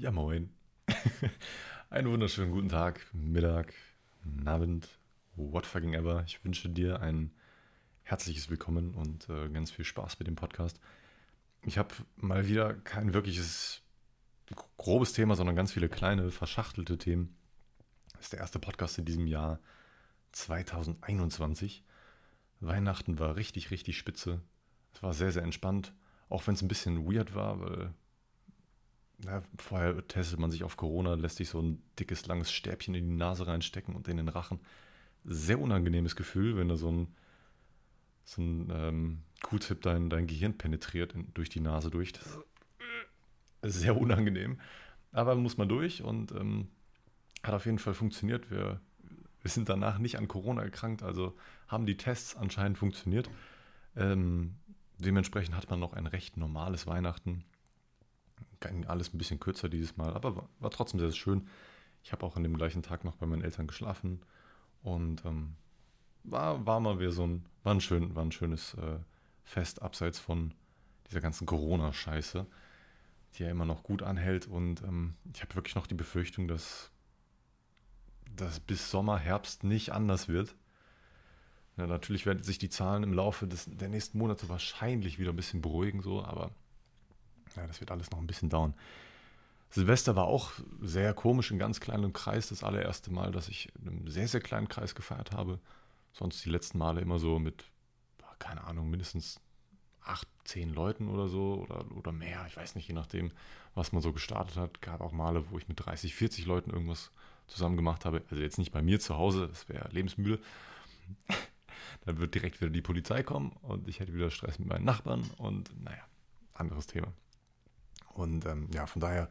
Ja, moin. Einen wunderschönen guten Tag, Mittag, Abend, what fucking ever. Ich wünsche dir ein herzliches Willkommen und äh, ganz viel Spaß mit dem Podcast. Ich habe mal wieder kein wirkliches grobes Thema, sondern ganz viele kleine, verschachtelte Themen. Das ist der erste Podcast in diesem Jahr 2021. Weihnachten war richtig, richtig spitze. Es war sehr, sehr entspannt, auch wenn es ein bisschen weird war, weil na, vorher testet man sich auf Corona, lässt sich so ein dickes, langes Stäbchen in die Nase reinstecken und in den Rachen. Sehr unangenehmes Gefühl, wenn da so ein, so ein ähm, Q-Tip dein, dein Gehirn penetriert in, durch die Nase durch. Das ist sehr unangenehm. Aber muss man durch und ähm, hat auf jeden Fall funktioniert. Wir, wir sind danach nicht an Corona erkrankt, also haben die Tests anscheinend funktioniert. Ähm, dementsprechend hat man noch ein recht normales Weihnachten ging alles ein bisschen kürzer dieses Mal, aber war, war trotzdem sehr, sehr schön. Ich habe auch an dem gleichen Tag noch bei meinen Eltern geschlafen und ähm, war, war mal wieder so ein, war ein, schön, war ein schönes äh, Fest abseits von dieser ganzen Corona-Scheiße, die ja immer noch gut anhält und ähm, ich habe wirklich noch die Befürchtung, dass das bis Sommer, Herbst nicht anders wird. Ja, natürlich werden sich die Zahlen im Laufe des, der nächsten Monate wahrscheinlich wieder ein bisschen beruhigen, so, aber ja, das wird alles noch ein bisschen dauern. Silvester war auch sehr komisch, in ganz kleinem Kreis. Das allererste Mal, dass ich in einem sehr, sehr kleinen Kreis gefeiert habe. Sonst die letzten Male immer so mit, keine Ahnung, mindestens acht, zehn Leuten oder so oder, oder mehr. Ich weiß nicht, je nachdem, was man so gestartet hat. Gab auch Male, wo ich mit 30, 40 Leuten irgendwas zusammen gemacht habe. Also jetzt nicht bei mir zu Hause, das wäre lebensmüde. Dann wird direkt wieder die Polizei kommen und ich hätte wieder Stress mit meinen Nachbarn und naja, anderes Thema. Und ähm, ja, von daher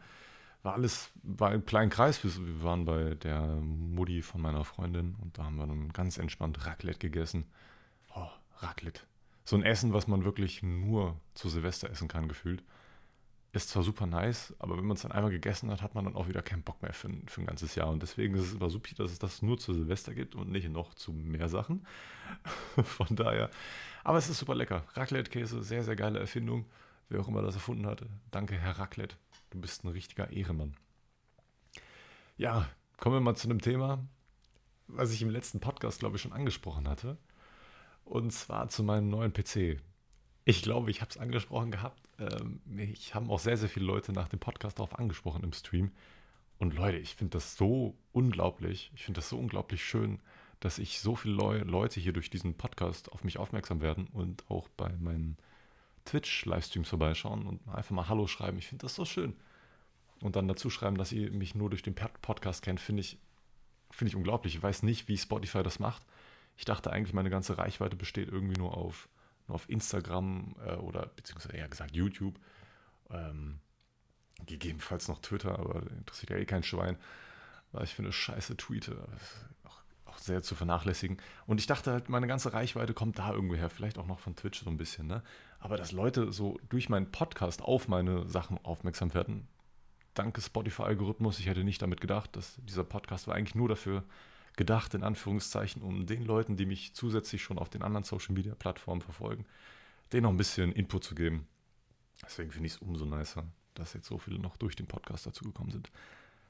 war alles, war ein kleiner Kreis. Wir, waren bei der Mutti von meiner Freundin und da haben wir dann ganz entspannt Raclette gegessen. Oh, Raclette. So ein Essen, was man wirklich nur zu Silvester essen kann, gefühlt. Ist zwar super nice, aber wenn man es dann einmal gegessen hat, hat man dann auch wieder keinen Bock mehr für, für ein ganzes Jahr. Und deswegen ist es immer super, dass es das nur zu Silvester gibt und nicht noch zu mehr Sachen. Von daher. Aber es ist super lecker. Raclette-Käse, sehr, sehr geile Erfindung wer auch immer das erfunden hatte. Danke, Herr Raclette. Du bist ein richtiger Ehrenmann. Ja, kommen wir mal zu einem Thema, was ich im letzten Podcast, glaube ich, schon angesprochen hatte. Und zwar zu meinem neuen PC. Ich glaube, ich habe es angesprochen gehabt. Ähm, mich haben auch sehr, sehr viele Leute nach dem Podcast darauf angesprochen im Stream. Und Leute, ich finde das so unglaublich. Ich finde das so unglaublich schön, dass ich so viele Leute hier durch diesen Podcast auf mich aufmerksam werden und auch bei meinen Twitch-Livestreams vorbeischauen und einfach mal Hallo schreiben. Ich finde das so schön. Und dann dazu schreiben, dass ihr mich nur durch den Podcast kennt, finde ich, find ich unglaublich. Ich weiß nicht, wie Spotify das macht. Ich dachte eigentlich, meine ganze Reichweite besteht irgendwie nur auf, nur auf Instagram äh, oder beziehungsweise eher gesagt YouTube. Ähm, gegebenenfalls noch Twitter, aber interessiert ja eh kein Schwein, weil ich finde Scheiße tweete sehr zu vernachlässigen. Und ich dachte halt, meine ganze Reichweite kommt da irgendwo her, vielleicht auch noch von Twitch so ein bisschen. Ne? Aber dass Leute so durch meinen Podcast auf meine Sachen aufmerksam werden, danke Spotify-Algorithmus, ich hätte nicht damit gedacht, dass dieser Podcast war eigentlich nur dafür gedacht, in Anführungszeichen, um den Leuten, die mich zusätzlich schon auf den anderen Social-Media-Plattformen verfolgen, denen noch ein bisschen Input zu geben. Deswegen finde ich es umso nicer, dass jetzt so viele noch durch den Podcast dazu gekommen sind.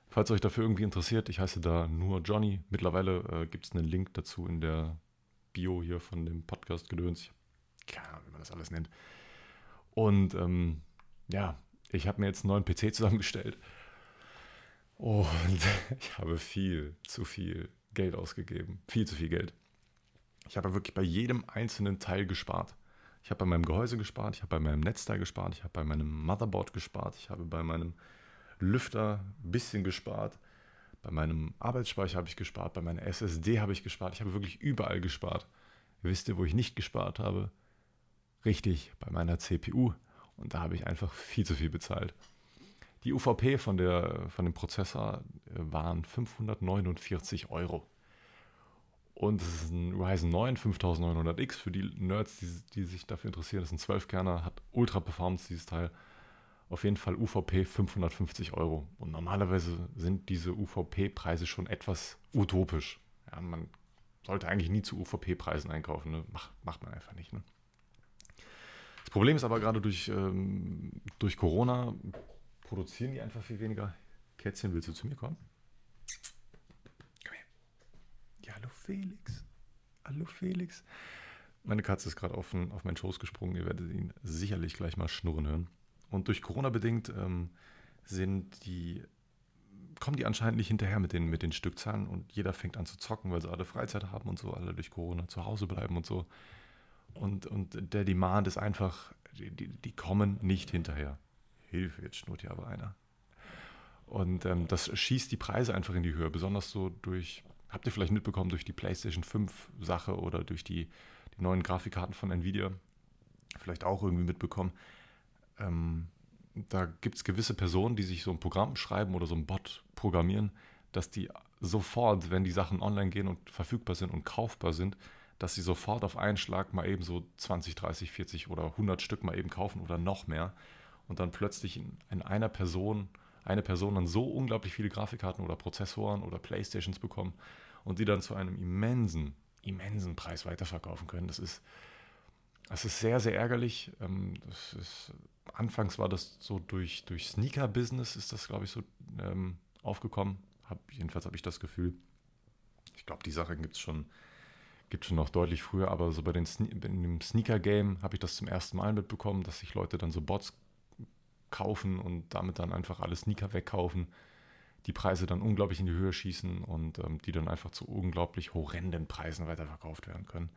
Falls euch dafür irgendwie interessiert, ich heiße da nur Johnny. Mittlerweile äh, gibt es einen Link dazu in der Bio hier von dem Podcast Gedöns. Keine Ahnung, wie man das alles nennt. Und ähm, ja, ich habe mir jetzt einen neuen PC zusammengestellt. Und ich habe viel zu viel Geld ausgegeben. Viel zu viel Geld. Ich habe wirklich bei jedem einzelnen Teil gespart. Ich habe bei meinem Gehäuse gespart, ich habe bei meinem Netzteil gespart, ich habe bei meinem Motherboard gespart, ich habe bei meinem Lüfter ein bisschen gespart. Bei meinem Arbeitsspeicher habe ich gespart, bei meiner SSD habe ich gespart. Ich habe wirklich überall gespart. Wisst ihr, wo ich nicht gespart habe? Richtig, bei meiner CPU. Und da habe ich einfach viel zu viel bezahlt. Die UVP von, der, von dem Prozessor äh, waren 549 Euro. Und es ist ein Ryzen 9 5900X für die Nerds, die, die sich dafür interessieren. Das ist ein 12-Kerner, hat Ultra Performance, dieses Teil. Auf jeden Fall UVP 550 Euro. Und normalerweise sind diese UVP-Preise schon etwas utopisch. Ja, man sollte eigentlich nie zu UVP-Preisen einkaufen. Ne? Mach, macht man einfach nicht. Ne? Das Problem ist aber gerade durch, ähm, durch Corona produzieren die einfach viel weniger Kätzchen, willst du zu mir kommen? Komm her. Ja, hallo Felix. Hallo Felix. Meine Katze ist gerade auf, auf meinen Schoß gesprungen. Ihr werdet ihn sicherlich gleich mal schnurren hören. Und durch Corona bedingt ähm, sind die, kommen die anscheinend nicht hinterher mit den, mit den Stückzahlen und jeder fängt an zu zocken, weil sie alle Freizeit haben und so, alle durch Corona zu Hause bleiben und so. Und, und der Demand ist einfach, die, die, die kommen nicht hinterher. Hilfe, jetzt schnurrt hier aber einer. Und ähm, das schießt die Preise einfach in die Höhe, besonders so durch, habt ihr vielleicht mitbekommen, durch die PlayStation 5 Sache oder durch die, die neuen Grafikkarten von Nvidia, vielleicht auch irgendwie mitbekommen. Ähm, da gibt es gewisse Personen, die sich so ein Programm schreiben oder so ein Bot programmieren, dass die sofort, wenn die Sachen online gehen und verfügbar sind und kaufbar sind, dass sie sofort auf einen Schlag mal eben so 20, 30, 40 oder 100 Stück mal eben kaufen oder noch mehr und dann plötzlich in, in einer Person, eine Person dann so unglaublich viele Grafikkarten oder Prozessoren oder Playstations bekommen und die dann zu einem immensen, immensen Preis weiterverkaufen können. Das ist, das ist sehr, sehr ärgerlich. Ähm, ist, anfangs war das so durch, durch Sneaker-Business ist das, glaube ich, so ähm, aufgekommen. Hab, jedenfalls habe ich das Gefühl. Ich glaube, die Sache gibt es schon gibt schon noch deutlich früher, aber so bei den Sne in dem Sneaker-Game habe ich das zum ersten Mal mitbekommen, dass sich Leute dann so Bots kaufen und damit dann einfach alle Sneaker wegkaufen, die Preise dann unglaublich in die Höhe schießen und ähm, die dann einfach zu unglaublich horrenden Preisen weiterverkauft werden können.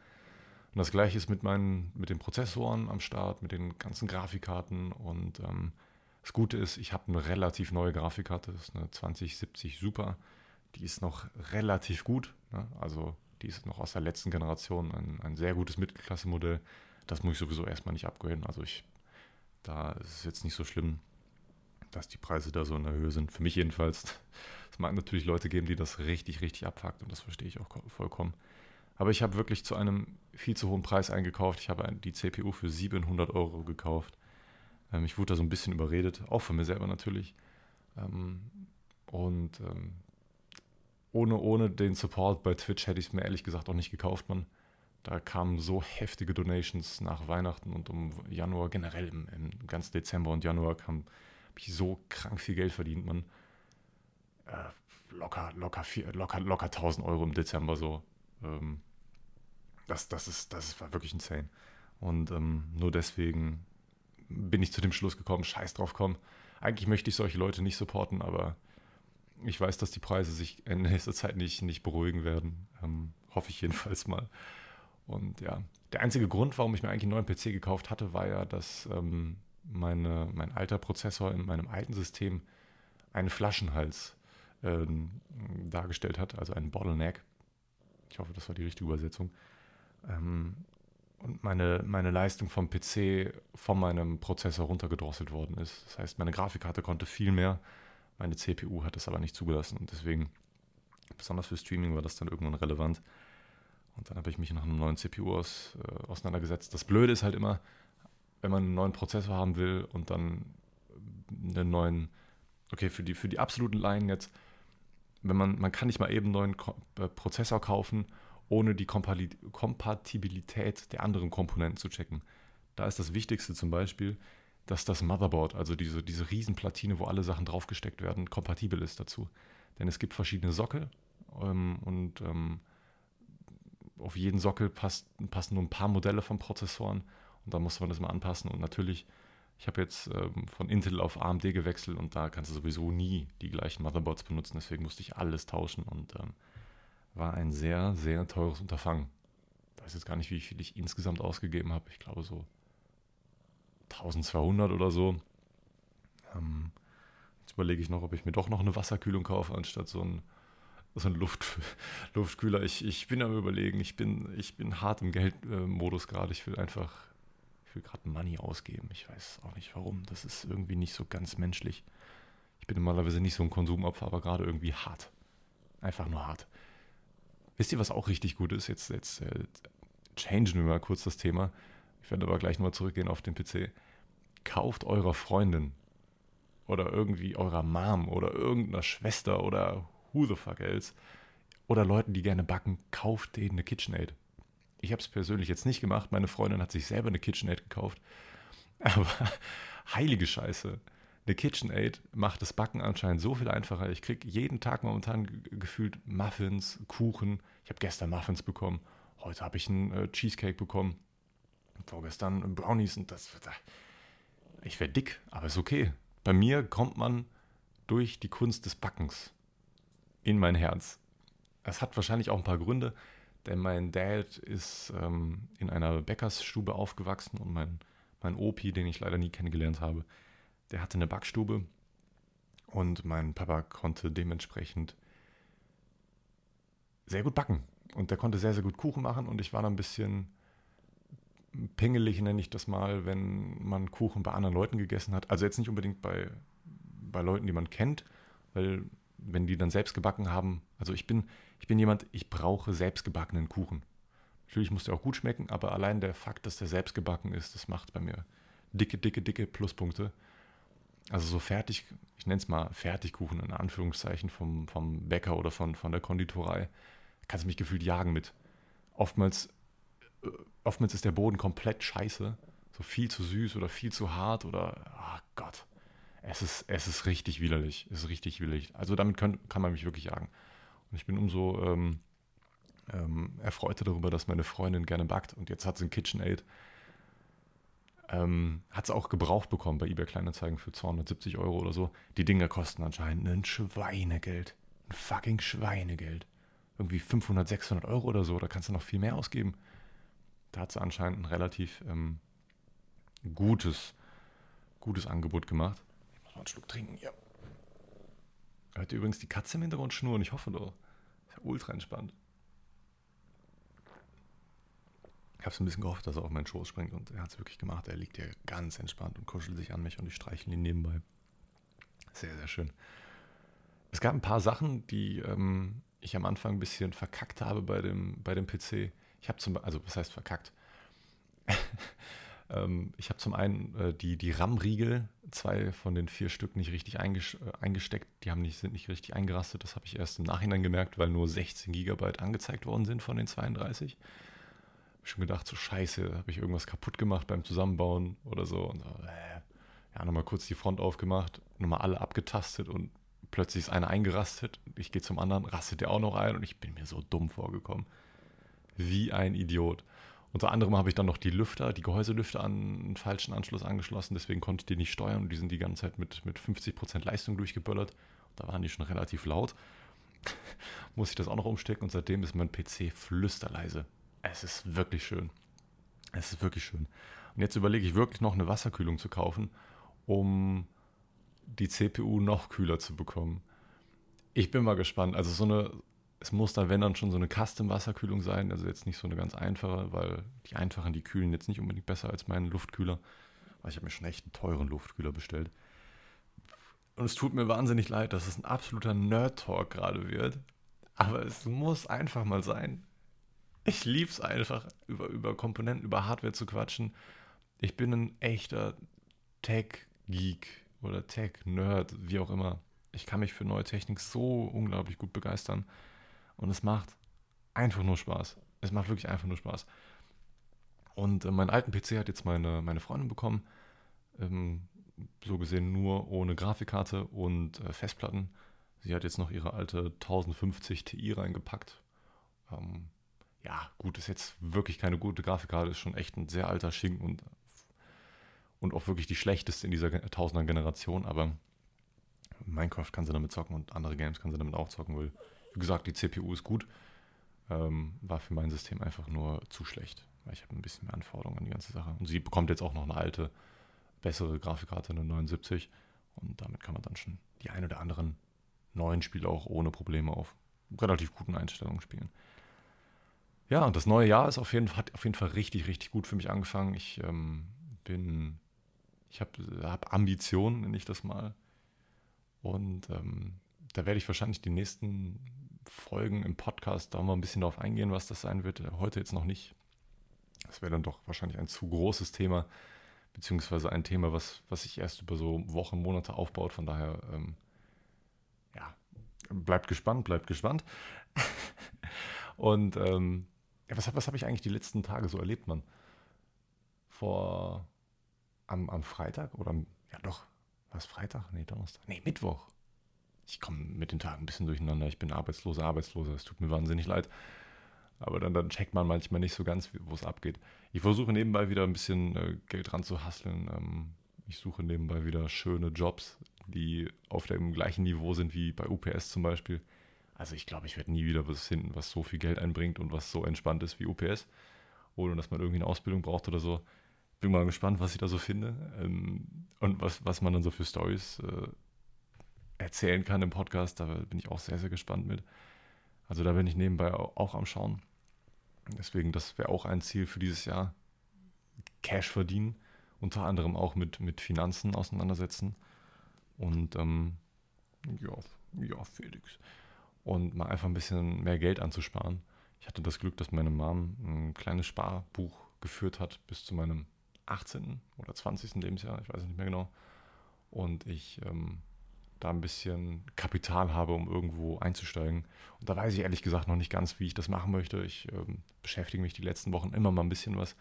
Und das gleiche ist mit meinen, mit den Prozessoren am Start, mit den ganzen Grafikkarten und ähm, das Gute ist, ich habe eine relativ neue Grafikkarte, das ist eine 2070 Super, die ist noch relativ gut, ne? also die ist noch aus der letzten Generation, ein, ein sehr gutes Mittelklasse-Modell. Das muss ich sowieso erstmal nicht upgraden. Also ich, da ist es jetzt nicht so schlimm, dass die Preise da so in der Höhe sind. Für mich jedenfalls. Es mag natürlich Leute geben, die das richtig, richtig abfuckt und das verstehe ich auch vollkommen. Aber ich habe wirklich zu einem viel zu hohen Preis eingekauft. Ich habe die CPU für 700 Euro gekauft. Ähm, ich wurde da so ein bisschen überredet, auch von mir selber natürlich. Ähm, und ähm, ohne, ohne den Support bei Twitch hätte ich es mir ehrlich gesagt auch nicht gekauft, man. Da kamen so heftige Donations nach Weihnachten und um Januar, generell im, im ganzen Dezember und Januar kam, ich so krank viel Geld verdient, man. Äh, locker, locker, locker, locker 1000 Euro im Dezember so. Ähm, das, das, ist, das war wirklich insane. Und ähm, nur deswegen bin ich zu dem Schluss gekommen, scheiß drauf, komm. Eigentlich möchte ich solche Leute nicht supporten, aber ich weiß, dass die Preise sich in nächster Zeit nicht, nicht beruhigen werden. Ähm, hoffe ich jedenfalls mal. Und ja, der einzige Grund, warum ich mir eigentlich einen neuen PC gekauft hatte, war ja, dass ähm, meine, mein alter Prozessor in meinem alten System einen Flaschenhals ähm, dargestellt hat, also einen Bottleneck. Ich hoffe, das war die richtige Übersetzung. Ähm, und meine, meine Leistung vom PC von meinem Prozessor runtergedrosselt worden ist. Das heißt, meine Grafikkarte konnte viel mehr meine CPU hat das aber nicht zugelassen und deswegen, besonders für Streaming, war das dann irgendwann relevant. Und dann habe ich mich nach einem neuen CPU aus, äh, auseinandergesetzt. Das Blöde ist halt immer, wenn man einen neuen Prozessor haben will und dann einen neuen, okay, für die, für die absoluten Laien jetzt, wenn man, man kann nicht mal eben einen neuen äh, Prozessor kaufen, ohne die Kompatibilität der anderen Komponenten zu checken. Da ist das Wichtigste zum Beispiel, dass das Motherboard, also diese, diese Riesenplatine, wo alle Sachen draufgesteckt werden, kompatibel ist dazu. Denn es gibt verschiedene Sockel ähm, und ähm, auf jeden Sockel passt, passen nur ein paar Modelle von Prozessoren und da muss man das mal anpassen. Und natürlich, ich habe jetzt ähm, von Intel auf AMD gewechselt und da kannst du sowieso nie die gleichen Motherboards benutzen, deswegen musste ich alles tauschen und ähm, war ein sehr, sehr teures Unterfangen. Ich weiß jetzt gar nicht, wie viel ich insgesamt ausgegeben habe. Ich glaube so 1200 oder so. Ähm, jetzt überlege ich noch, ob ich mir doch noch eine Wasserkühlung kaufe, anstatt so ein, so ein Luft, Luftkühler. Ich, ich bin am überlegen, ich bin, ich bin hart im Geldmodus gerade. Ich will einfach, ich will gerade Money ausgeben. Ich weiß auch nicht warum. Das ist irgendwie nicht so ganz menschlich. Ich bin normalerweise nicht so ein Konsumopfer, aber gerade irgendwie hart. Einfach nur hart. Wisst ihr, was auch richtig gut ist? Jetzt, jetzt äh, changen wir mal kurz das Thema. Ich werde aber gleich nochmal zurückgehen auf den PC. Kauft eurer Freundin oder irgendwie eurer Mom oder irgendeiner Schwester oder who the fuck else oder Leuten, die gerne backen, kauft denen eine KitchenAid. Ich habe es persönlich jetzt nicht gemacht. Meine Freundin hat sich selber eine KitchenAid gekauft. Aber heilige Scheiße. eine KitchenAid macht das Backen anscheinend so viel einfacher. Ich kriege jeden Tag momentan gefühlt Muffins, Kuchen. Ich habe gestern Muffins bekommen. Heute habe ich einen äh, Cheesecake bekommen. Vorgestern Brownies und das. Ich werde dick, aber ist okay. Bei mir kommt man durch die Kunst des Backens in mein Herz. Es hat wahrscheinlich auch ein paar Gründe, denn mein Dad ist ähm, in einer Bäckersstube aufgewachsen und mein, mein Opi, den ich leider nie kennengelernt habe, der hatte eine Backstube und mein Papa konnte dementsprechend sehr gut backen. Und der konnte sehr, sehr gut Kuchen machen und ich war dann ein bisschen pingelig, nenne ich das mal, wenn man Kuchen bei anderen Leuten gegessen hat. Also jetzt nicht unbedingt bei, bei Leuten, die man kennt, weil wenn die dann selbst gebacken haben, also ich bin, ich bin jemand, ich brauche selbstgebackenen Kuchen. Natürlich muss der auch gut schmecken, aber allein der Fakt, dass der selbst gebacken ist, das macht bei mir dicke, dicke, dicke Pluspunkte. Also so fertig, ich nenne es mal Fertigkuchen in Anführungszeichen vom, vom Bäcker oder von, von der Konditorei, kannst du mich gefühlt jagen mit. Oftmals, äh, oftmals ist der Boden komplett scheiße, so viel zu süß oder viel zu hart oder, ach oh Gott, es ist, es ist richtig widerlich, es ist richtig widerlich. Also damit kann, kann man mich wirklich jagen. Und ich bin umso ähm, ähm, erfreuter darüber, dass meine Freundin gerne backt und jetzt hat sie ein KitchenAid ähm, hat es auch gebraucht bekommen bei eBay Kleinanzeigen für 270 Euro oder so. Die Dinger kosten anscheinend ein Schweinegeld. Ein fucking Schweinegeld. Irgendwie 500, 600 Euro oder so. Da kannst du noch viel mehr ausgeben. Da hat sie anscheinend ein relativ ähm, gutes, gutes Angebot gemacht. Mal einen Schluck trinken, ja. Hört ihr übrigens die Katze im Hintergrund schnurren? Ich hoffe doch. Ist ja ultra entspannt. Ich habe so ein bisschen gehofft, dass er auf meinen Schoß springt und er hat es wirklich gemacht. Er liegt hier ganz entspannt und kuschelt sich an mich und ich streichle ihn nebenbei. Sehr, sehr schön. Es gab ein paar Sachen, die ähm, ich am Anfang ein bisschen verkackt habe bei dem, bei dem PC. Ich habe zum also was heißt verkackt? ähm, ich habe zum einen äh, die, die RAM-Riegel, zwei von den vier Stück nicht richtig äh, eingesteckt. Die haben nicht, sind nicht richtig eingerastet. Das habe ich erst im Nachhinein gemerkt, weil nur 16 GB angezeigt worden sind von den 32 schon gedacht, so scheiße, habe ich irgendwas kaputt gemacht beim Zusammenbauen oder so. Und so, äh, ja, nochmal kurz die Front aufgemacht, nochmal alle abgetastet und plötzlich ist einer eingerastet. Ich gehe zum anderen, rastet der auch noch ein und ich bin mir so dumm vorgekommen. Wie ein Idiot. Unter anderem habe ich dann noch die Lüfter, die Gehäuselüfter an einen falschen Anschluss angeschlossen, deswegen konnte ich die nicht steuern und die sind die ganze Zeit mit, mit 50% Leistung durchgeböllert. Da waren die schon relativ laut. Muss ich das auch noch umstecken und seitdem ist mein PC flüsterleise. Es ist wirklich schön. Es ist wirklich schön. Und jetzt überlege ich wirklich noch eine Wasserkühlung zu kaufen, um die CPU noch kühler zu bekommen. Ich bin mal gespannt. Also so eine, es muss dann, wenn dann schon so eine Custom-Wasserkühlung sein, also jetzt nicht so eine ganz einfache, weil die einfachen, die kühlen jetzt nicht unbedingt besser als meinen Luftkühler. Weil ich habe mir schon echt einen teuren Luftkühler bestellt. Und es tut mir wahnsinnig leid, dass es ein absoluter Nerd-Talk gerade wird. Aber es muss einfach mal sein ich liebe es einfach, über, über Komponenten, über Hardware zu quatschen. Ich bin ein echter Tech-Geek oder Tech-Nerd, wie auch immer. Ich kann mich für neue Technik so unglaublich gut begeistern. Und es macht einfach nur Spaß. Es macht wirklich einfach nur Spaß. Und äh, meinen alten PC hat jetzt meine, meine Freundin bekommen. Ähm, so gesehen nur ohne Grafikkarte und äh, Festplatten. Sie hat jetzt noch ihre alte 1050 Ti reingepackt. Ähm, ja, gut, ist jetzt wirklich keine gute Grafikkarte, ist schon echt ein sehr alter Schinken und, und auch wirklich die schlechteste in dieser tausender Generation, aber Minecraft kann sie damit zocken und andere Games kann sie damit auch zocken, weil, wie gesagt, die CPU ist gut, ähm, war für mein System einfach nur zu schlecht, weil ich habe ein bisschen mehr Anforderungen an die ganze Sache. Und sie bekommt jetzt auch noch eine alte, bessere Grafikkarte, eine 79 und damit kann man dann schon die ein oder anderen neuen Spiele auch ohne Probleme auf relativ guten Einstellungen spielen. Ja, und das neue Jahr ist auf jeden, hat auf jeden Fall richtig, richtig gut für mich angefangen. Ich ähm, bin, ich habe hab Ambitionen, nenne ich das mal. Und ähm, da werde ich wahrscheinlich die nächsten Folgen im Podcast da mal ein bisschen darauf eingehen, was das sein wird. Heute jetzt noch nicht. Das wäre dann doch wahrscheinlich ein zu großes Thema, beziehungsweise ein Thema, was, was sich erst über so Wochen, Monate aufbaut. Von daher, ähm, ja, bleibt gespannt, bleibt gespannt. Und ähm, was, was habe ich eigentlich die letzten Tage so erlebt, Mann? Vor am, am Freitag oder am, ja doch, Was, Freitag? Nee, Donnerstag. Nee, Mittwoch. Ich komme mit den Tagen ein bisschen durcheinander. Ich bin arbeitsloser, arbeitsloser. Es tut mir wahnsinnig leid. Aber dann, dann checkt man manchmal nicht so ganz, wo es abgeht. Ich versuche nebenbei wieder ein bisschen äh, Geld ran zu hasseln. Ähm, ich suche nebenbei wieder schöne Jobs, die auf dem gleichen Niveau sind wie bei UPS zum Beispiel. Also ich glaube, ich werde nie wieder was finden, was so viel Geld einbringt und was so entspannt ist wie UPS, ohne dass man irgendwie eine Ausbildung braucht oder so. Bin mal gespannt, was ich da so finde ähm, und was, was man dann so für Stories äh, erzählen kann im Podcast. Da bin ich auch sehr, sehr gespannt mit. Also da bin ich nebenbei auch, am Schauen. Deswegen, das wäre auch ein Ziel für dieses Jahr. Cash verdienen, unter anderem auch mit, mit Finanzen auseinandersetzen. Und ähm, ja, ja, Felix. Und mal einfach ein bisschen mehr Geld anzusparen. Ich hatte das Glück, dass meine Mom ein kleines Sparbuch geführt hat bis zu meinem 18. oder 20. Lebensjahr, ich weiß es nicht mehr genau. Und ich ähm, da ein bisschen Kapital habe, um irgendwo einzusteigen. Und da weiß ich ehrlich gesagt noch nicht ganz, wie ich das machen möchte. Ich ähm, beschäftige mich die letzten Wochen immer mal ein bisschen was.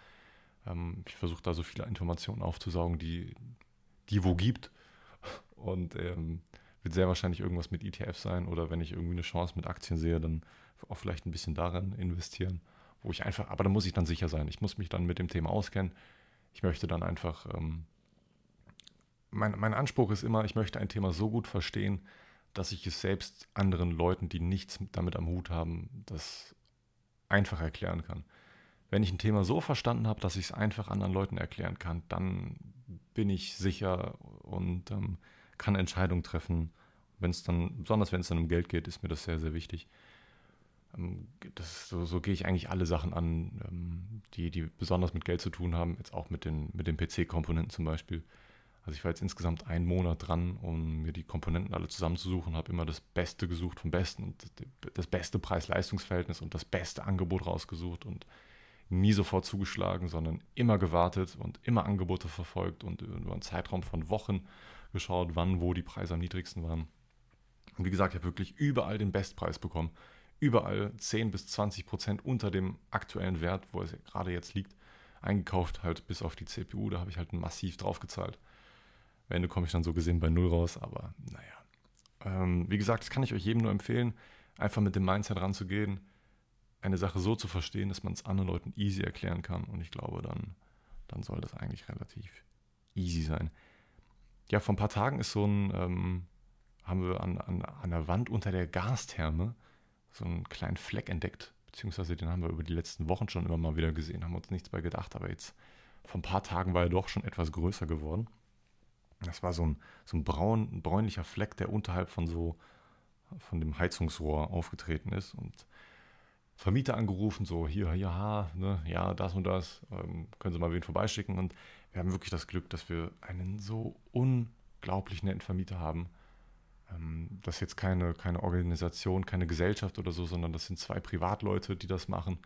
Ähm, ich versuche da so viele Informationen aufzusaugen, die, die wo gibt. Und ähm, wird sehr wahrscheinlich irgendwas mit ETF sein oder wenn ich irgendwie eine Chance mit Aktien sehe, dann auch vielleicht ein bisschen daran investieren, wo ich einfach, aber da muss ich dann sicher sein. Ich muss mich dann mit dem Thema auskennen. Ich möchte dann einfach ähm, mein, mein Anspruch ist immer, ich möchte ein Thema so gut verstehen, dass ich es selbst anderen Leuten, die nichts damit am Hut haben, das einfach erklären kann. Wenn ich ein Thema so verstanden habe, dass ich es einfach anderen Leuten erklären kann, dann bin ich sicher und ähm, kann Entscheidungen treffen. Wenn es dann, besonders wenn es dann um Geld geht, ist mir das sehr, sehr wichtig. Ähm, das, so, so, gehe ich eigentlich alle Sachen an, ähm, die, die besonders mit Geld zu tun haben, jetzt auch mit den, mit den PC-Komponenten zum Beispiel. Also ich war jetzt insgesamt einen Monat dran, um mir die Komponenten alle zusammenzusuchen, habe immer das Beste gesucht vom Besten und das beste Preis-Leistungs-Verhältnis und das beste Angebot rausgesucht und nie sofort zugeschlagen, sondern immer gewartet und immer Angebote verfolgt und über einen Zeitraum von Wochen geschaut, wann, wo die Preise am niedrigsten waren. Und wie gesagt, ich habe wirklich überall den Bestpreis bekommen. Überall 10 bis 20 Prozent unter dem aktuellen Wert, wo es gerade jetzt liegt, eingekauft, halt bis auf die CPU. Da habe ich halt massiv drauf gezahlt. Am Ende komme ich dann so gesehen bei Null raus, aber naja. Ähm, wie gesagt, das kann ich euch jedem nur empfehlen, einfach mit dem Mindset ranzugehen, eine Sache so zu verstehen, dass man es anderen Leuten easy erklären kann. Und ich glaube, dann, dann soll das eigentlich relativ easy sein. Ja, vor ein paar Tagen ist so ein, ähm, haben wir an, an, an der Wand unter der Gastherme so einen kleinen Fleck entdeckt, beziehungsweise den haben wir über die letzten Wochen schon immer mal wieder gesehen, haben uns nichts bei gedacht, aber jetzt vor ein paar Tagen war er doch schon etwas größer geworden. Das war so ein, so ein braun, bräunlicher Fleck, der unterhalb von so von dem Heizungsrohr aufgetreten ist und Vermieter angerufen, so hier, ja, ne, ja, das und das, ähm, können Sie mal wen vorbeischicken. Und wir haben wirklich das Glück, dass wir einen so unglaublich netten Vermieter haben. Ähm, das ist jetzt keine, keine Organisation, keine Gesellschaft oder so, sondern das sind zwei Privatleute, die das machen.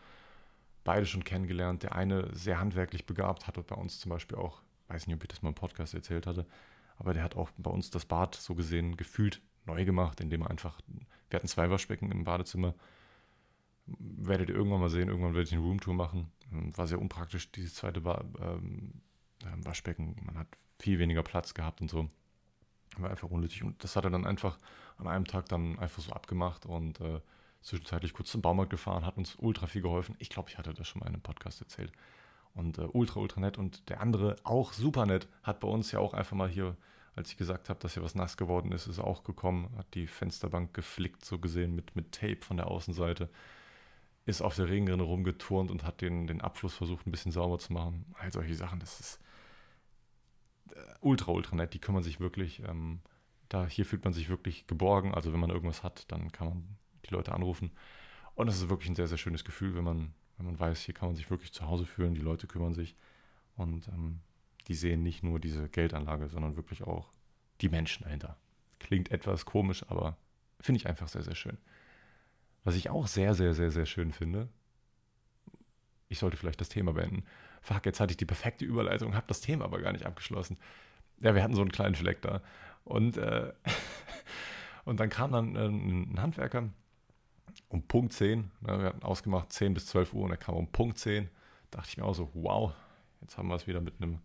Beide schon kennengelernt. Der eine sehr handwerklich begabt, hat bei uns zum Beispiel auch weiß nicht, ob ich das mal im Podcast erzählt hatte, aber der hat auch bei uns das Bad so gesehen gefühlt neu gemacht, indem er einfach, wir hatten zwei Waschbecken im Badezimmer, werdet ihr irgendwann mal sehen, irgendwann werde ich eine Roomtour machen. War sehr unpraktisch, dieses zweite ba ähm, ähm, Waschbecken, man hat viel weniger Platz gehabt und so. War einfach unnötig und das hat er dann einfach an einem Tag dann einfach so abgemacht und äh, zwischenzeitlich kurz zum Baumarkt gefahren, hat uns ultra viel geholfen. Ich glaube, ich hatte das schon mal in einem Podcast erzählt und äh, ultra, ultra nett. Und der andere, auch super nett, hat bei uns ja auch einfach mal hier, als ich gesagt habe, dass hier was nass geworden ist, ist auch gekommen, hat die Fensterbank geflickt, so gesehen, mit, mit Tape von der Außenseite, ist auf der Regenrinne rumgeturnt und hat den, den Abfluss versucht, ein bisschen sauber zu machen. All solche Sachen, das ist äh, ultra, ultra nett. Die kümmern sich wirklich, ähm, da hier fühlt man sich wirklich geborgen. Also wenn man irgendwas hat, dann kann man die Leute anrufen. Und es ist wirklich ein sehr, sehr schönes Gefühl, wenn man wenn man weiß, hier kann man sich wirklich zu Hause fühlen, die Leute kümmern sich und ähm, die sehen nicht nur diese Geldanlage, sondern wirklich auch die Menschen dahinter. Klingt etwas komisch, aber finde ich einfach sehr, sehr schön. Was ich auch sehr, sehr, sehr, sehr schön finde, ich sollte vielleicht das Thema beenden. Fuck, jetzt hatte ich die perfekte Überleitung, habe das Thema aber gar nicht abgeschlossen. Ja, wir hatten so einen kleinen Fleck da. Und, äh, und dann kam dann äh, ein Handwerker um Punkt 10, ne, wir hatten ausgemacht 10 bis 12 Uhr und er kam um Punkt 10, dachte ich mir auch so, wow, jetzt haben wir es wieder mit einem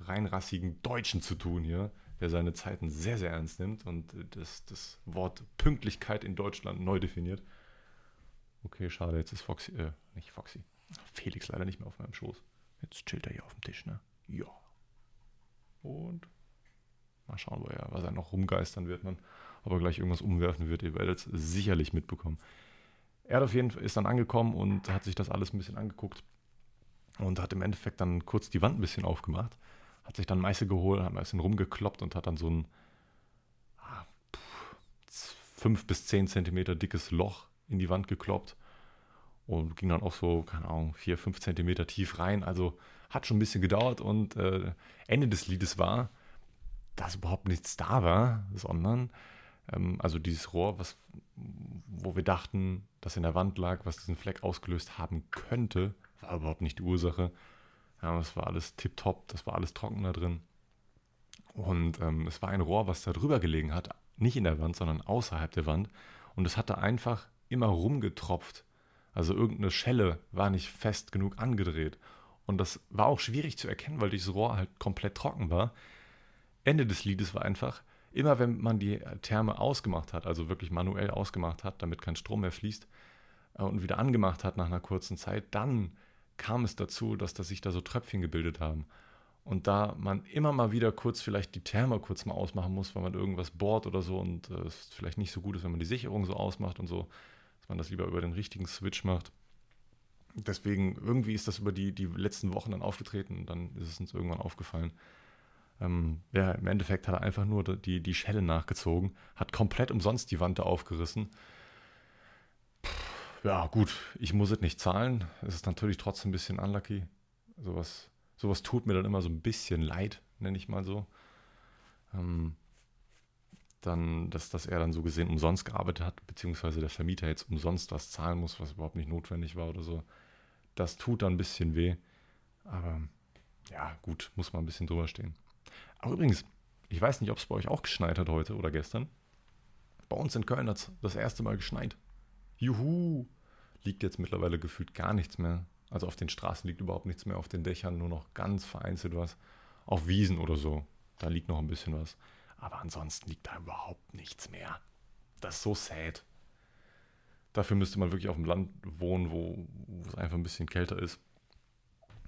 reinrassigen Deutschen zu tun hier, der seine Zeiten sehr, sehr ernst nimmt und das, das Wort Pünktlichkeit in Deutschland neu definiert. Okay, schade, jetzt ist Foxy, äh, nicht Foxy, Felix leider nicht mehr auf meinem Schoß. Jetzt chillt er hier auf dem Tisch, ne? Ja. Und mal schauen, wo er, was er noch rumgeistern wird, man. Aber gleich irgendwas umwerfen wird, ihr werdet es sicherlich mitbekommen. Er auf jeden Fall, ist dann angekommen und hat sich das alles ein bisschen angeguckt und hat im Endeffekt dann kurz die Wand ein bisschen aufgemacht, hat sich dann Meißel geholt, hat ein bisschen rumgekloppt und hat dann so ein ah, fünf bis zehn Zentimeter dickes Loch in die Wand gekloppt und ging dann auch so, keine Ahnung, vier, fünf Zentimeter tief rein. Also hat schon ein bisschen gedauert und äh, Ende des Liedes war, dass überhaupt nichts da war, sondern ähm, also dieses Rohr, was, wo wir dachten, dass in der Wand lag, was diesen Fleck ausgelöst haben könnte, war überhaupt nicht die Ursache. Ja, das war alles tipptopp, das war alles trocken da drin. Und ähm, es war ein Rohr, was da drüber gelegen hat, nicht in der Wand, sondern außerhalb der Wand. Und es hatte einfach immer rumgetropft. Also irgendeine Schelle war nicht fest genug angedreht. Und das war auch schwierig zu erkennen, weil dieses Rohr halt komplett trocken war. Ende des Liedes war einfach, immer wenn man die Therme ausgemacht hat, also wirklich manuell ausgemacht hat, damit kein Strom mehr fließt, äh, und wieder angemacht hat nach einer kurzen Zeit, dann kam es dazu, dass da sich da so Tröpfchen gebildet haben. Und da man immer mal wieder kurz vielleicht die Therme kurz mal ausmachen muss, weil man irgendwas bohrt oder so und äh, es vielleicht nicht so gut ist, wenn man die Sicherung so ausmacht und so, dass man das lieber über den richtigen Switch macht. Deswegen, irgendwie ist das über die, die letzten Wochen dann aufgetreten und dann ist es uns irgendwann aufgefallen. Ähm, ja, im Endeffekt hat er einfach nur die, die Schelle nachgezogen, hat komplett umsonst die Wand aufgerissen. ja, gut, ich muss es nicht zahlen. Es ist natürlich trotzdem ein bisschen unlucky. Sowas, sowas tut mir dann immer so ein bisschen leid, nenne ich mal so. Ähm, dann, dass, dass er dann so gesehen umsonst gearbeitet hat, beziehungsweise der Vermieter jetzt umsonst was zahlen muss, was überhaupt nicht notwendig war oder so. Das tut dann ein bisschen weh. Aber ja, gut, muss man ein bisschen drüber stehen. Aber übrigens, ich weiß nicht, ob es bei euch auch geschneit hat heute oder gestern. Bei uns in Köln hat es das erste Mal geschneit. Juhu! Liegt jetzt mittlerweile gefühlt gar nichts mehr. Also auf den Straßen liegt überhaupt nichts mehr, auf den Dächern nur noch ganz vereinzelt was. Auf Wiesen oder so, da liegt noch ein bisschen was. Aber ansonsten liegt da überhaupt nichts mehr. Das ist so sad. Dafür müsste man wirklich auf dem Land wohnen, wo, es einfach ein bisschen kälter ist.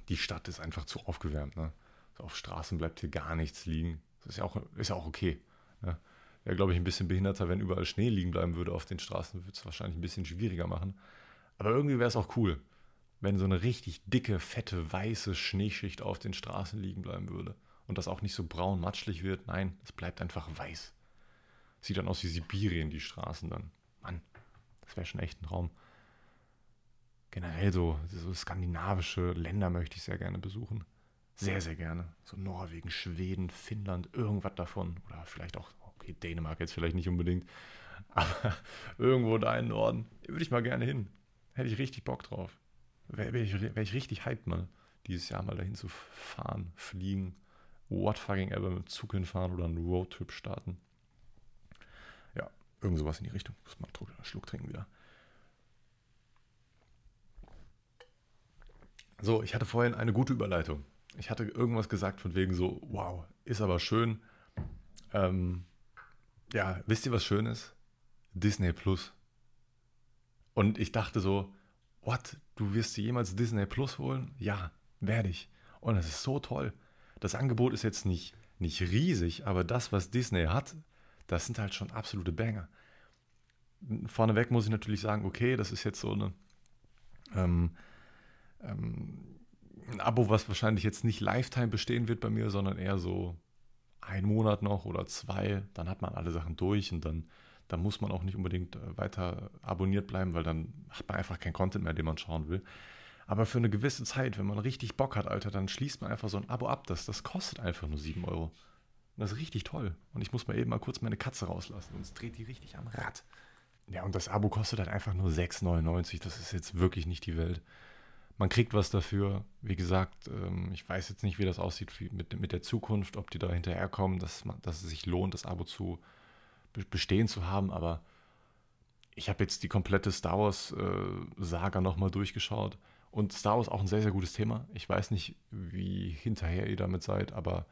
Die Stadt ist einfach zu aufgewärmt. Ne? Auf Straßen bleibt hier gar nichts liegen. Das ist ja auch, ist ja auch okay. Ne? Wäre, glaube ich, ein bisschen behinderter, wenn überall Schnee liegen bleiben würde auf den Straßen. Würde es wahrscheinlich ein bisschen schwieriger machen. Aber irgendwie wäre es auch cool, wenn so eine richtig dicke, fette, weiße Schneeschicht auf den Straßen liegen bleiben würde. Und das auch nicht so braun matschlich wird. Nein, es bleibt einfach weiß. Sieht dann aus wie Sibirien, die Straßen dann. Mann, das wäre schon echt ein Traum. Generell so, so skandinavische Länder möchte ich sehr gerne besuchen. Sehr, sehr gerne. So Norwegen, Schweden, Finnland, irgendwas davon. Oder vielleicht auch, okay, Dänemark jetzt vielleicht nicht unbedingt. Aber irgendwo da im Norden würde ich mal gerne hin. Hätte ich richtig Bock drauf. Wäre wär ich, wär ich richtig hyped mal, dieses Jahr mal dahin zu fahren, fliegen. What fucking ever mit Zug hinfahren oder einen Roadtrip starten. Ja, irgend sowas in die Richtung. Ich muss mal einen Schluck trinken wieder. So, ich hatte vorhin eine gute Überleitung ich hatte irgendwas gesagt von wegen so, wow, ist aber schön. Ähm, ja, wisst ihr, was schön ist? Disney Plus. Und ich dachte so, what, du wirst dir jemals Disney Plus holen? Ja, werde ich. Und das ist so toll. Das Angebot ist jetzt nicht, nicht riesig, aber das, was Disney hat, das sind halt schon absolute Banger. Vorneweg muss ich natürlich sagen, okay, das ist jetzt so eine ähm, ähm, ein Abo, was wahrscheinlich jetzt nicht Lifetime bestehen wird bei mir, sondern eher so ein Monat noch oder zwei. Dann hat man alle Sachen durch und dann, dann muss man auch nicht unbedingt äh, weiter abonniert bleiben, weil dann hat man einfach keinen Content mehr, den man schauen will. Aber für eine gewisse Zeit, wenn man richtig Bock hat, Alter, dann schließt man einfach so ein Abo ab. Das, das kostet einfach nur 7 Euro. Und das ist richtig toll. Und ich muss mal eben mal kurz meine Katze rauslassen. Es dreht die richtig am Rad. Ja, und das Abo kostet halt einfach nur 6,99. Das ist jetzt wirklich nicht die Welt. Man kriegt was dafür. Wie gesagt, ähm, ich weiß jetzt nicht, wie das aussieht mit, mit der Zukunft, ob die da hinterherkommen, dass, dass es sich lohnt, das Abo zu bestehen zu haben. Aber ich habe jetzt die komplette Star Wars-Saga äh, nochmal durchgeschaut. Und Star Wars auch ein sehr, sehr gutes Thema. Ich weiß nicht, wie hinterher ihr damit seid, aber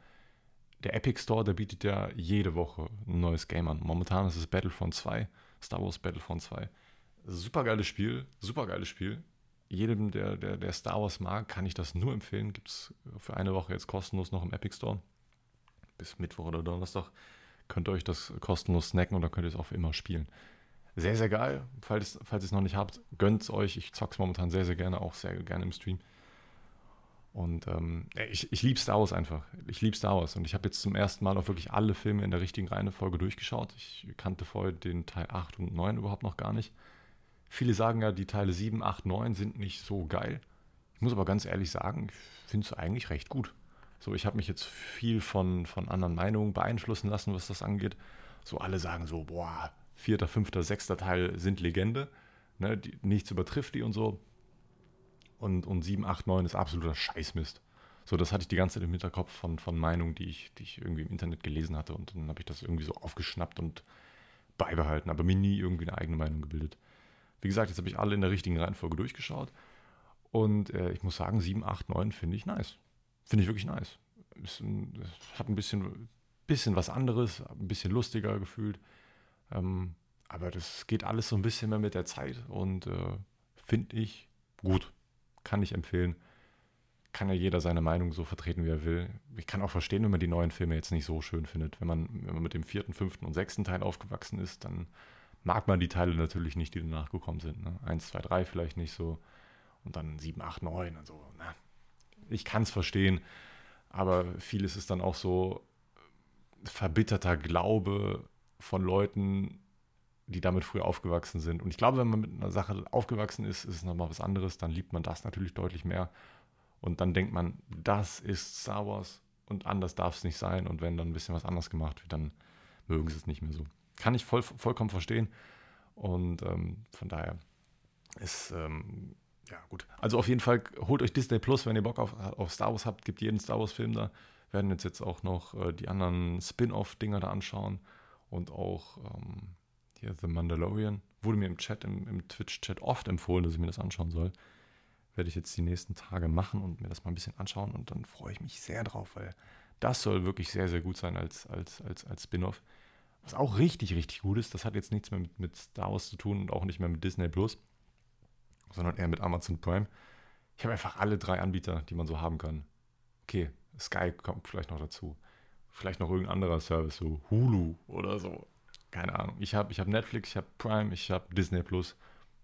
der Epic Store, der bietet ja jede Woche ein neues Game an. Momentan ist es Battlefront 2, Star Wars Battlefront 2. Super geiles Spiel, super geiles Spiel. Jedem, der, der, der Star Wars mag, kann ich das nur empfehlen. Gibt es für eine Woche jetzt kostenlos noch im Epic Store. Bis Mittwoch oder Donnerstag könnt ihr euch das kostenlos snacken dann könnt ihr es auch für immer spielen. Sehr, sehr geil. Falls, falls ihr es noch nicht habt, gönnt es euch. Ich zock's momentan sehr, sehr gerne, auch sehr gerne im Stream. Und ähm, ich, ich liebe Star Wars einfach. Ich liebe Star Wars. Und ich habe jetzt zum ersten Mal auch wirklich alle Filme in der richtigen Reihenfolge durchgeschaut. Ich kannte vorher den Teil 8 und 9 überhaupt noch gar nicht. Viele sagen ja, die Teile 7, 8, 9 sind nicht so geil. Ich muss aber ganz ehrlich sagen, ich finde es eigentlich recht gut. So, ich habe mich jetzt viel von, von anderen Meinungen beeinflussen lassen, was das angeht. So, alle sagen so, boah, vierter, fünfter, sechster Teil sind Legende. Ne, die, nichts übertrifft die und so und, und 7, 8, 9 ist absoluter Scheißmist. So, das hatte ich die ganze Zeit im Hinterkopf von, von Meinungen, die ich, die ich irgendwie im Internet gelesen hatte. Und dann habe ich das irgendwie so aufgeschnappt und beibehalten, aber mir nie irgendwie eine eigene Meinung gebildet. Wie gesagt, jetzt habe ich alle in der richtigen Reihenfolge durchgeschaut. Und äh, ich muss sagen, 7, 8, 9 finde ich nice. Finde ich wirklich nice. Ein, hat ein bisschen, bisschen was anderes, ein bisschen lustiger gefühlt. Ähm, aber das geht alles so ein bisschen mehr mit der Zeit und äh, finde ich gut kann ich empfehlen. Kann ja jeder seine Meinung so vertreten, wie er will. Ich kann auch verstehen, wenn man die neuen Filme jetzt nicht so schön findet. Wenn man, wenn man mit dem vierten, fünften und sechsten Teil aufgewachsen ist, dann mag man die Teile natürlich nicht, die danach gekommen sind. Ne? Eins, zwei, drei vielleicht nicht so. Und dann sieben, acht, neun und so. Na, ich kann es verstehen, aber vieles ist dann auch so verbitterter Glaube von Leuten, die damit früher aufgewachsen sind. Und ich glaube, wenn man mit einer Sache aufgewachsen ist, ist es nochmal was anderes. Dann liebt man das natürlich deutlich mehr. Und dann denkt man, das ist Star Wars und anders darf es nicht sein. Und wenn dann ein bisschen was anders gemacht wird, dann mögen sie es nicht mehr so. Kann ich voll, vollkommen verstehen. Und ähm, von daher ist, ähm, ja gut. Also auf jeden Fall holt euch Disney Plus, wenn ihr Bock auf, auf Star Wars habt, gibt jeden Star Wars-Film da. Werden jetzt, jetzt auch noch äh, die anderen Spin-off-Dinger da anschauen und auch ähm, hier The Mandalorian, wurde mir im Chat, im, im Twitch-Chat oft empfohlen, dass ich mir das anschauen soll. Werde ich jetzt die nächsten Tage machen und mir das mal ein bisschen anschauen und dann freue ich mich sehr drauf, weil das soll wirklich sehr, sehr gut sein als, als, als, als Spin-off. Was auch richtig, richtig gut ist, das hat jetzt nichts mehr mit, mit Star Wars zu tun und auch nicht mehr mit Disney Plus, sondern eher mit Amazon Prime. Ich habe einfach alle drei Anbieter, die man so haben kann. Okay, Sky kommt vielleicht noch dazu. Vielleicht noch irgendein anderer Service, so Hulu oder so keine Ahnung. Ich habe ich hab Netflix, ich habe Prime, ich habe Disney Plus.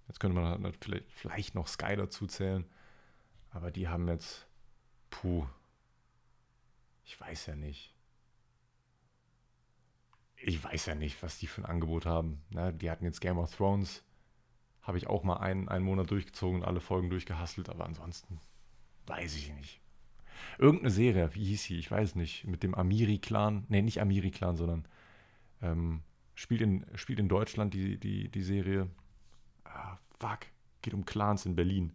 Jetzt könnte man halt vielleicht, vielleicht noch Sky dazu zählen. Aber die haben jetzt, puh, ich weiß ja nicht. Ich weiß ja nicht, was die für ein Angebot haben. Ne? Die hatten jetzt Game of Thrones. Habe ich auch mal einen, einen Monat durchgezogen und alle Folgen durchgehastelt. Aber ansonsten weiß ich nicht. Irgendeine Serie, wie hieß sie? Ich weiß nicht. Mit dem Amiri-Clan. Ne, nicht Amiri-Clan, sondern ähm, Spielt in, spielt in Deutschland die, die, die Serie. Ah, fuck. Geht um Clans in Berlin.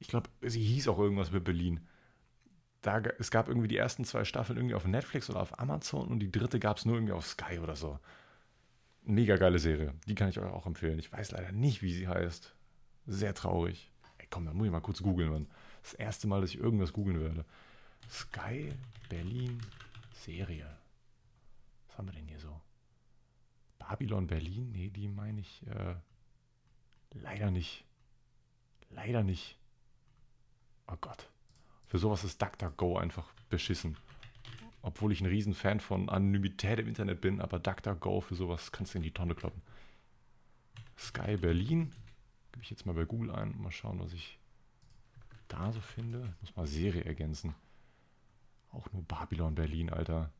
Ich glaube, sie hieß auch irgendwas mit Berlin. Da, es gab irgendwie die ersten zwei Staffeln irgendwie auf Netflix oder auf Amazon und die dritte gab es nur irgendwie auf Sky oder so. Mega geile Serie. Die kann ich euch auch empfehlen. Ich weiß leider nicht, wie sie heißt. Sehr traurig. Ey, komm, dann muss ich mal kurz googeln, Mann. Das erste Mal, dass ich irgendwas googeln werde. Sky Berlin Serie. Was haben wir denn hier so? Babylon Berlin? Nee, die meine ich äh, leider nicht. Leider nicht. Oh Gott. Für sowas ist DuckDuckGo einfach beschissen. Obwohl ich ein Riesenfan von Anonymität im Internet bin, aber DuckDuckGo für sowas kannst du in die Tonne kloppen. Sky Berlin. Gebe ich jetzt mal bei Google ein. Mal schauen, was ich da so finde. Ich muss mal Serie ergänzen. Auch nur Babylon Berlin, Alter.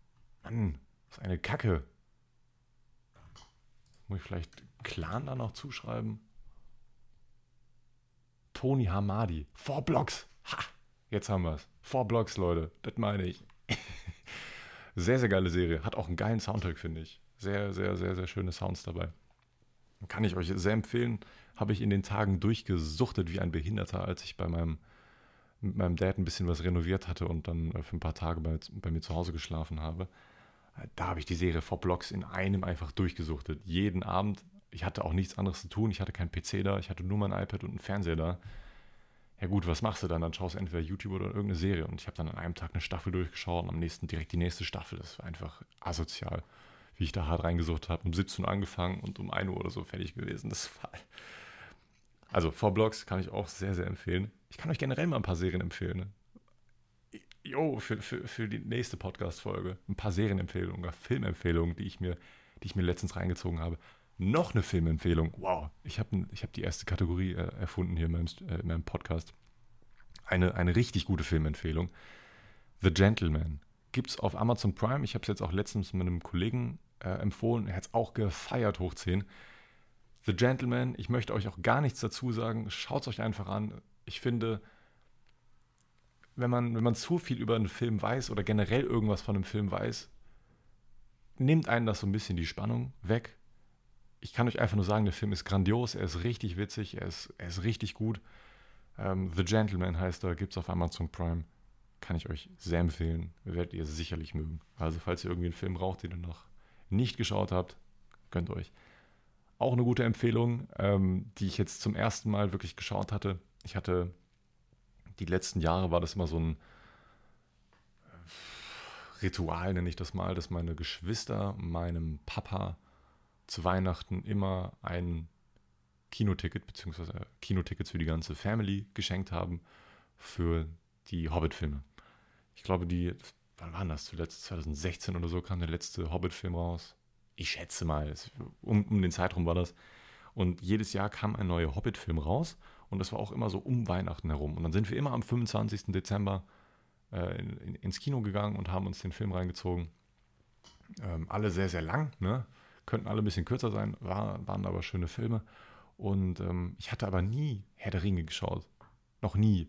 Mann, was eine Kacke. Muss ich vielleicht Clan da noch zuschreiben? Tony Hamadi. Four Blocks. Ha! Jetzt haben wir es. Four Blocks, Leute. Das meine ich. sehr, sehr geile Serie. Hat auch einen geilen Soundtrack, finde ich. Sehr, sehr, sehr, sehr schöne Sounds dabei. Kann ich euch sehr empfehlen. Habe ich in den Tagen durchgesuchtet wie ein Behinderter, als ich bei meinem, mit meinem Dad ein bisschen was renoviert hatte und dann äh, für ein paar Tage bei, bei mir zu Hause geschlafen habe da habe ich die Serie vor Blocks in einem einfach durchgesuchtet. Jeden Abend. Ich hatte auch nichts anderes zu tun. Ich hatte keinen PC da. Ich hatte nur mein iPad und einen Fernseher da. Ja gut, was machst du dann? Dann schaust du entweder YouTube oder irgendeine Serie. Und ich habe dann an einem Tag eine Staffel durchgeschaut und am nächsten direkt die nächste Staffel. Das war einfach asozial, wie ich da hart reingesucht habe. Um 17 Uhr angefangen und um 1 Uhr oder so fertig gewesen. Das war. Also, V-Blogs kann ich auch sehr, sehr empfehlen. Ich kann euch generell mal ein paar Serien empfehlen. Ne? Jo, für, für, für die nächste Podcast-Folge. Ein paar Serienempfehlungen, Filmempfehlungen, die ich mir, die ich mir letztens reingezogen habe noch eine Filmempfehlung. Wow, ich habe ich hab die erste Kategorie äh, erfunden hier in meinem, äh, in meinem Podcast. Eine, eine richtig gute Filmempfehlung. The Gentleman. Gibt es auf Amazon Prime. Ich habe es jetzt auch letztens mit einem Kollegen äh, empfohlen. Er hat es auch gefeiert, hoch 10. The Gentleman, ich möchte euch auch gar nichts dazu sagen. Schaut es euch einfach an. Ich finde, wenn man, wenn man zu viel über einen Film weiß oder generell irgendwas von einem Film weiß, nimmt einen das so ein bisschen die Spannung weg ich kann euch einfach nur sagen, der Film ist grandios, er ist richtig witzig, er ist, er ist richtig gut. Ähm, The Gentleman heißt er, gibt es auf Amazon Prime. Kann ich euch sehr empfehlen. Werdet ihr sicherlich mögen. Also, falls ihr irgendwie einen Film braucht, den ihr noch nicht geschaut habt, gönnt euch. Auch eine gute Empfehlung, ähm, die ich jetzt zum ersten Mal wirklich geschaut hatte. Ich hatte die letzten Jahre war das immer so ein Ritual, nenne ich das mal, dass meine Geschwister meinem Papa zu Weihnachten immer ein Kinoticket beziehungsweise Kinotickets für die ganze Family geschenkt haben für die Hobbit-Filme. Ich glaube, die, wann war das? Zuletzt 2016 oder so kam der letzte Hobbit-Film raus. Ich schätze mal, um, um den Zeitraum war das. Und jedes Jahr kam ein neuer Hobbit-Film raus und das war auch immer so um Weihnachten herum. Und dann sind wir immer am 25. Dezember äh, in, ins Kino gegangen und haben uns den Film reingezogen. Ähm, alle sehr, sehr lang, ne? Könnten alle ein bisschen kürzer sein, war, waren aber schöne Filme. Und ähm, ich hatte aber nie Herr der Ringe geschaut. Noch nie.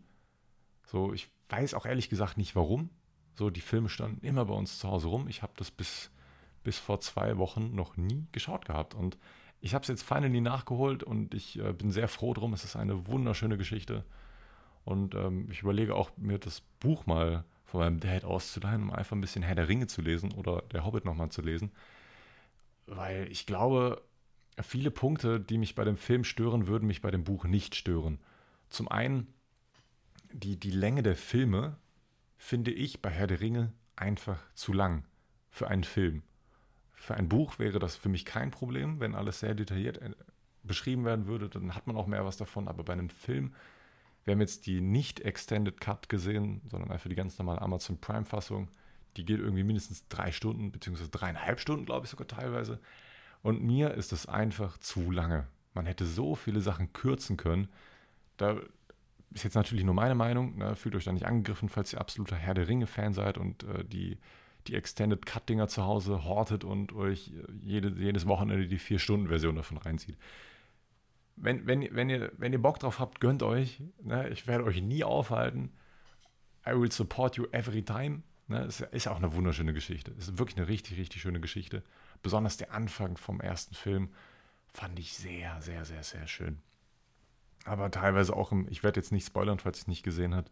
So, ich weiß auch ehrlich gesagt nicht warum. So, die Filme standen immer bei uns zu Hause rum. Ich habe das bis, bis vor zwei Wochen noch nie geschaut gehabt. Und ich habe es jetzt finally nachgeholt und ich äh, bin sehr froh drum. Es ist eine wunderschöne Geschichte. Und ähm, ich überlege auch, mir das Buch mal von meinem Dad auszuleihen, um einfach ein bisschen Herr der Ringe zu lesen oder Der Hobbit nochmal zu lesen weil ich glaube, viele Punkte, die mich bei dem Film stören, würden mich bei dem Buch nicht stören. Zum einen, die, die Länge der Filme finde ich bei Herr der Ringe einfach zu lang für einen Film. Für ein Buch wäre das für mich kein Problem, wenn alles sehr detailliert äh, beschrieben werden würde, dann hat man auch mehr was davon. Aber bei einem Film, wir haben jetzt die nicht Extended Cut gesehen, sondern einfach die ganz normale Amazon Prime-Fassung, die geht irgendwie mindestens drei Stunden, beziehungsweise dreieinhalb Stunden, glaube ich sogar teilweise. Und mir ist das einfach zu lange. Man hätte so viele Sachen kürzen können. Da ist jetzt natürlich nur meine Meinung. Ne? Fühlt euch da nicht angegriffen, falls ihr absoluter Herr der Ringe-Fan seid und äh, die, die Extended Cut-Dinger zu Hause hortet und euch jede, jedes Wochenende die Vier-Stunden-Version davon reinzieht. Wenn, wenn, wenn, ihr, wenn ihr Bock drauf habt, gönnt euch. Ne? Ich werde euch nie aufhalten. I will support you every time. Ne, ist, ist auch eine wunderschöne Geschichte. Ist wirklich eine richtig, richtig schöne Geschichte. Besonders der Anfang vom ersten Film fand ich sehr, sehr, sehr, sehr schön. Aber teilweise auch im, ich werde jetzt nicht spoilern, falls ihr es nicht gesehen habt,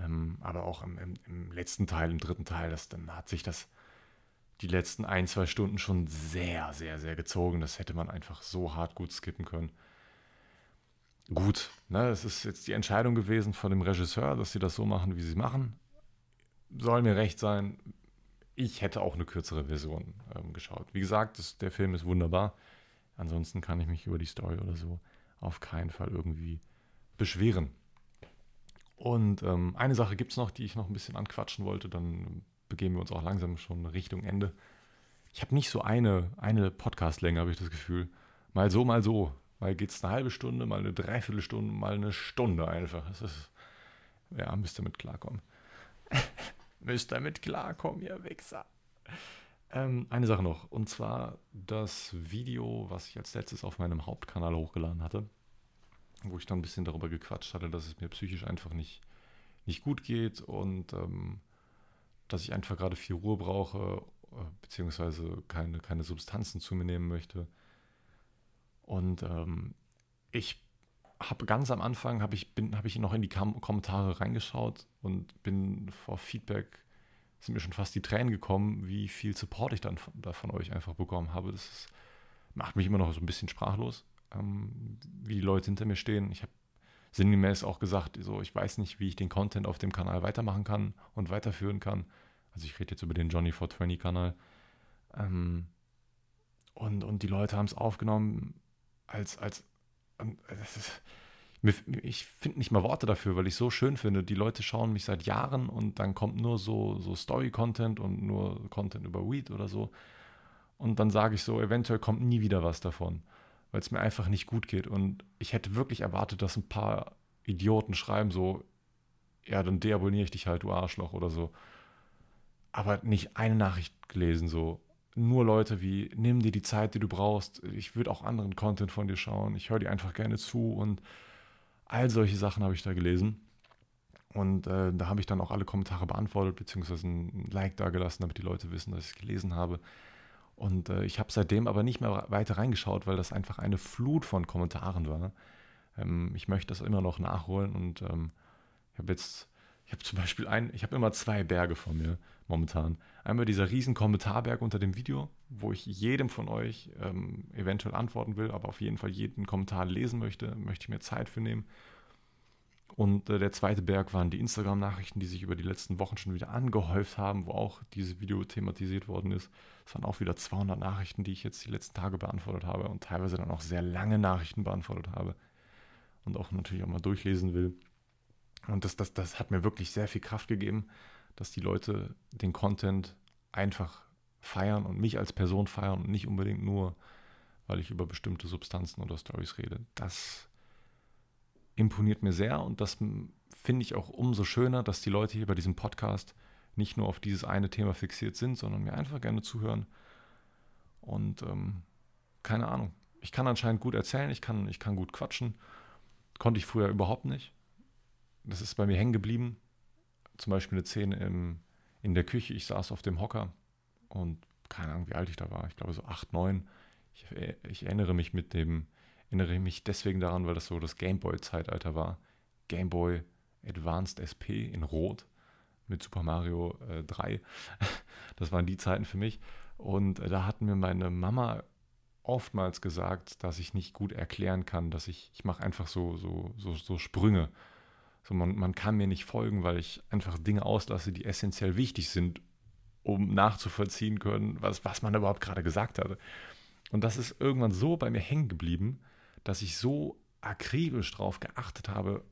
ähm, aber auch im, im, im, letzten Teil, im dritten Teil, das, dann hat sich das die letzten ein, zwei Stunden schon sehr, sehr, sehr gezogen. Das hätte man einfach so hart gut skippen können. Gut, ne, es ist jetzt die Entscheidung gewesen von dem Regisseur, dass sie das so machen, wie sie machen soll mir recht sein, ich hätte auch eine kürzere Version ähm, geschaut. Wie gesagt, das, der Film ist wunderbar. Ansonsten kann ich mich über die Story oder so auf keinen Fall irgendwie beschweren. Und ähm, eine Sache gibt es noch, die ich noch ein bisschen anquatschen wollte. Dann begeben wir uns auch langsam schon Richtung Ende. Ich habe nicht so eine, eine Podcast-Länge, habe ich das Gefühl. Mal so, mal so. Mal geht es eine halbe Stunde, mal eine Dreiviertelstunde, mal eine Stunde einfach. Das ist, ja, müsst ihr mit klarkommen. Müsst damit klarkommen, ihr Wichser. Ähm, eine Sache noch, und zwar das Video, was ich als letztes auf meinem Hauptkanal hochgeladen hatte, wo ich dann ein bisschen darüber gequatscht hatte, dass es mir psychisch einfach nicht, nicht gut geht und ähm, dass ich einfach gerade viel Ruhe brauche, äh, beziehungsweise keine, keine Substanzen zu mir nehmen möchte. Und ähm, ich habe ganz am Anfang, habe ich, hab ich noch in die Kam Kommentare reingeschaut und bin vor Feedback, sind mir schon fast die Tränen gekommen, wie viel Support ich dann da von euch einfach bekommen habe. Das ist, macht mich immer noch so ein bisschen sprachlos, ähm, wie die Leute hinter mir stehen. Ich habe sinngemäß auch gesagt, so, ich weiß nicht, wie ich den Content auf dem Kanal weitermachen kann und weiterführen kann. Also ich rede jetzt über den Johnny 420 Kanal. Ähm, und, und die Leute haben es aufgenommen als, als, ist, ich finde nicht mal Worte dafür, weil ich so schön finde. Die Leute schauen mich seit Jahren und dann kommt nur so, so Story-Content und nur Content über Weed oder so. Und dann sage ich so, eventuell kommt nie wieder was davon, weil es mir einfach nicht gut geht. Und ich hätte wirklich erwartet, dass ein paar Idioten schreiben so, ja, dann deabonniere ich dich halt, du Arschloch oder so. Aber nicht eine Nachricht gelesen, so. Nur Leute wie, nimm dir die Zeit, die du brauchst. Ich würde auch anderen Content von dir schauen. Ich höre dir einfach gerne zu und all solche Sachen habe ich da gelesen. Und äh, da habe ich dann auch alle Kommentare beantwortet, beziehungsweise ein Like da gelassen, damit die Leute wissen, dass ich es gelesen habe. Und äh, ich habe seitdem aber nicht mehr weiter reingeschaut, weil das einfach eine Flut von Kommentaren war. Ähm, ich möchte das immer noch nachholen und ähm, ich habe jetzt, ich habe zum Beispiel ein, ich habe immer zwei Berge vor mir momentan. Einmal dieser riesen Kommentarberg unter dem Video, wo ich jedem von euch ähm, eventuell antworten will, aber auf jeden Fall jeden Kommentar lesen möchte, möchte ich mir Zeit für nehmen. Und äh, der zweite Berg waren die Instagram-Nachrichten, die sich über die letzten Wochen schon wieder angehäuft haben, wo auch dieses Video thematisiert worden ist. Es waren auch wieder 200 Nachrichten, die ich jetzt die letzten Tage beantwortet habe und teilweise dann auch sehr lange Nachrichten beantwortet habe und auch natürlich auch mal durchlesen will. Und das, das, das hat mir wirklich sehr viel Kraft gegeben, dass die Leute den Content einfach feiern und mich als Person feiern und nicht unbedingt nur, weil ich über bestimmte Substanzen oder Stories rede. Das imponiert mir sehr und das finde ich auch umso schöner, dass die Leute hier bei diesem Podcast nicht nur auf dieses eine Thema fixiert sind, sondern mir einfach gerne zuhören. Und ähm, keine Ahnung. Ich kann anscheinend gut erzählen, ich kann, ich kann gut quatschen. Konnte ich früher überhaupt nicht. Das ist bei mir hängen geblieben. Zum Beispiel eine Szene im, in der Küche. Ich saß auf dem Hocker und keine Ahnung, wie alt ich da war. Ich glaube so acht, neun. Ich, ich erinnere mich mit dem erinnere mich deswegen daran, weil das so das Gameboy-Zeitalter war. Gameboy Advanced SP in Rot mit Super Mario äh, 3. Das waren die Zeiten für mich. Und äh, da hat mir meine Mama oftmals gesagt, dass ich nicht gut erklären kann, dass ich, ich mache einfach so, so, so, so Sprünge. So man, man kann mir nicht folgen, weil ich einfach Dinge auslasse, die essentiell wichtig sind, um nachzuvollziehen können, was, was man überhaupt gerade gesagt hatte. Und das ist irgendwann so bei mir hängen geblieben, dass ich so akribisch darauf geachtet habe,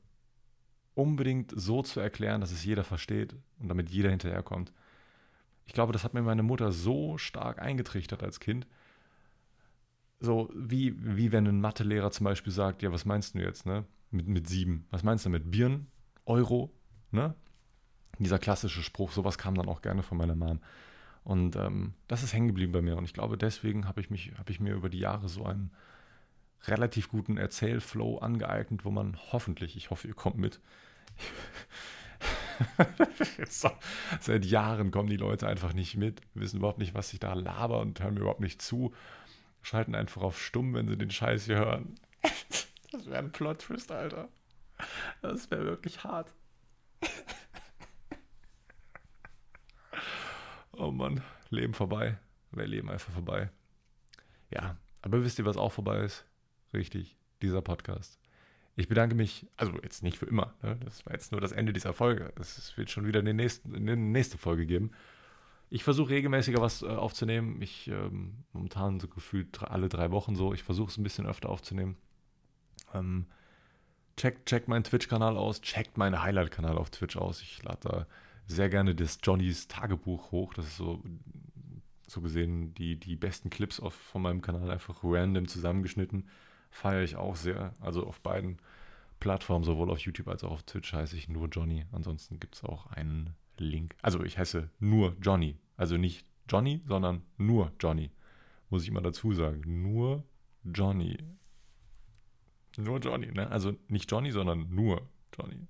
unbedingt so zu erklären, dass es jeder versteht und damit jeder hinterherkommt. Ich glaube, das hat mir meine Mutter so stark eingetrichtert als Kind. So wie, wie wenn ein Mathelehrer zum Beispiel sagt, ja, was meinst du jetzt, ne? Mit, mit sieben. Was meinst du mit Birnen? Euro? Ne? Dieser klassische Spruch, sowas kam dann auch gerne von meiner Mom. Und ähm, das ist hängen geblieben bei mir. Und ich glaube, deswegen habe ich, mich, hab ich mir über die Jahre so einen, relativ guten Erzählflow angeeignet, wo man hoffentlich, ich hoffe, ihr kommt mit. so, seit Jahren kommen die Leute einfach nicht mit, wissen überhaupt nicht, was ich da laber und hören mir überhaupt nicht zu, schalten einfach auf stumm, wenn sie den Scheiß hier hören. das wäre ein Plot-Twist, Alter. Das wäre wirklich hart. oh Mann, Leben vorbei. Wäre Leben einfach vorbei. Ja, aber wisst ihr, was auch vorbei ist? Richtig, dieser Podcast. Ich bedanke mich, also jetzt nicht für immer, ne? das war jetzt nur das Ende dieser Folge. Es wird schon wieder eine nächste, eine nächste Folge geben. Ich versuche regelmäßiger was äh, aufzunehmen. Ich ähm, momentan so gefühlt alle drei Wochen so. Ich versuche es ein bisschen öfter aufzunehmen. Ähm, checkt, checkt meinen Twitch-Kanal aus, checkt meinen Highlight-Kanal auf Twitch aus. Ich lade da sehr gerne das Johnnys Tagebuch hoch. Das ist so, so gesehen die, die besten Clips auf, von meinem Kanal einfach random zusammengeschnitten feiere ich auch sehr. Also auf beiden Plattformen, sowohl auf YouTube als auch auf Twitch heiße ich nur Johnny. Ansonsten gibt es auch einen Link. Also ich heiße nur Johnny. Also nicht Johnny, sondern nur Johnny. Muss ich mal dazu sagen. Nur Johnny. Nur Johnny, ne? Also nicht Johnny, sondern nur Johnny.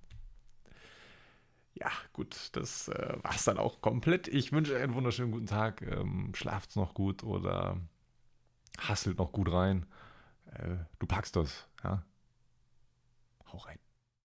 Ja, gut, das äh, war es dann auch komplett. Ich wünsche euch einen wunderschönen guten Tag. Ähm, schlaft's noch gut oder hasselt noch gut rein. Äh, du packst das, ja. Hau rein.